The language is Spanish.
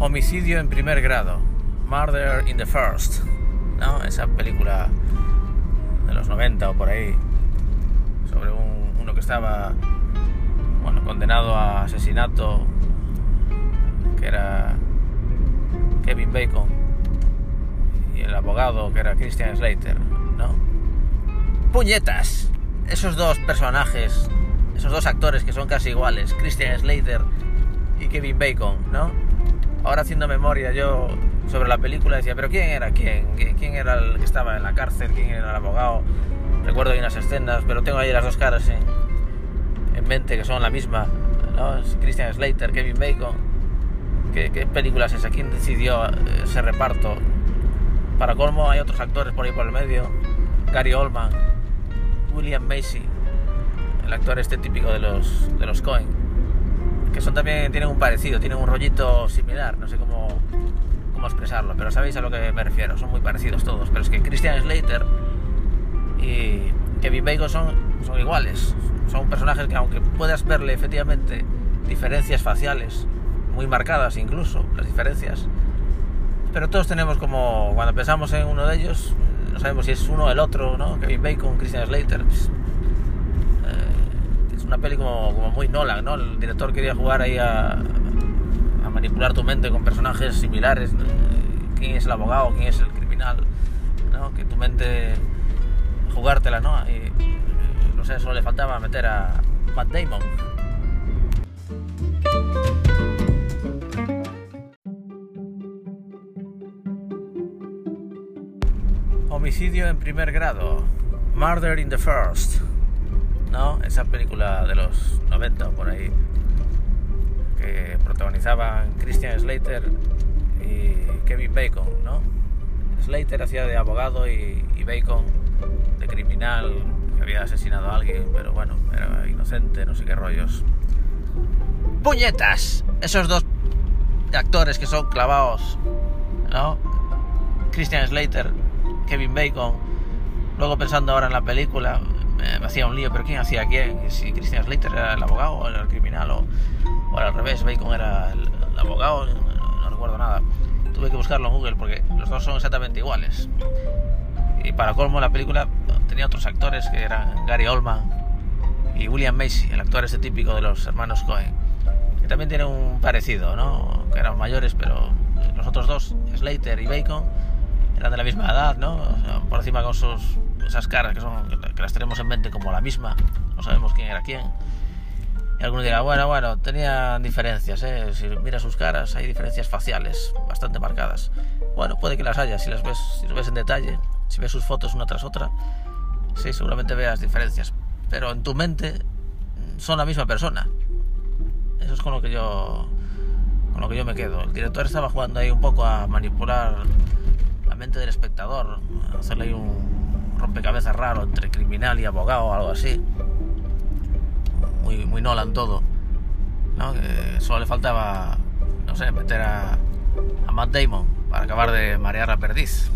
Homicidio en primer grado, Murder in the First, ¿no? Esa película de los 90 o por ahí, sobre un, uno que estaba, bueno, condenado a asesinato, que era Kevin Bacon, y el abogado que era Christian Slater, ¿no? ¡Puñetas! Esos dos personajes, esos dos actores que son casi iguales, Christian Slater y Kevin Bacon, ¿no? Ahora haciendo memoria yo sobre la película decía, pero ¿quién era quién? ¿Quién era el que estaba en la cárcel? ¿Quién era el abogado? Recuerdo hay unas escenas, pero tengo ahí las dos caras en, en mente que son la misma. Christian Slater, Kevin Bacon. ¿Qué, qué película es esa? ¿Quién decidió ese reparto? Para colmo hay otros actores por ahí por el medio. Gary Oldman, William Macy, el actor este típico de los, de los que son también tienen un parecido, tienen un rollito similar, no sé cómo, cómo expresarlo, pero sabéis a lo que me refiero, son muy parecidos todos, pero es que Christian Slater y Kevin Bacon son, son iguales, son personajes que aunque puedas verle efectivamente diferencias faciales, muy marcadas incluso, las diferencias, pero todos tenemos como, cuando pensamos en uno de ellos, no sabemos si es uno o el otro, ¿no? Kevin Bacon, Christian Slater, pues, una peli como, como, muy Nolan, ¿no? El director quería jugar ahí a, a, manipular tu mente con personajes similares. ¿Quién es el abogado? ¿Quién es el criminal? ¿no? Que tu mente jugártela, ¿no? Y, no sé, solo le faltaba meter a Matt Damon. Homicidio en primer grado. Murder in the first. ¿No? Esa película de los 90 por ahí que protagonizaban Christian Slater y Kevin Bacon, ¿no? Slater hacía de abogado y, Bacon de criminal que había asesinado a alguien, pero bueno, era inocente, no sé qué rollos. ¡Puñetas! Esos dos actores que son clavados, ¿no? Christian Slater, Kevin Bacon. Luego pensando ahora en la película, me hacía un lío, pero ¿quién hacía quién? Si Christian Slater era el abogado o era el criminal o, o al revés, Bacon era el, el abogado, no, no, recuerdo nada. Tuve que buscarlo en Google porque los dos son exactamente iguales. Y para colmo la película tenía otros actores que eran Gary Oldman y William Macy, el actor ese típico de los hermanos Cohen, que también tiene un parecido, ¿no? Que eran mayores, pero los otros dos, Slater y Bacon, eran de la misma edad, ¿no? Por encima con sus esas caras que, son, que las tenemos en mente como la misma, no sabemos quién era quién. Y alguno dirá, bueno, bueno, tenían diferencias, ¿eh? si mira sus caras hay diferencias faciales bastante marcadas. Bueno, puede que las haya, si las ves, si las ves en detalle, si ves sus fotos una tras otra, sí, seguramente veas diferencias. Pero en tu mente son la misma persona. Eso es con lo que yo con lo que yo me quedo. El director estaba jugando ahí un poco a manipular la mente del espectador, a hacerle ahí un rompecabezas raro entre criminal y abogado o algo así. Muy, muy Nolan todo. solo le faltaba, no sé, meter a, a Matt Damon para acabar de marear la perdiz.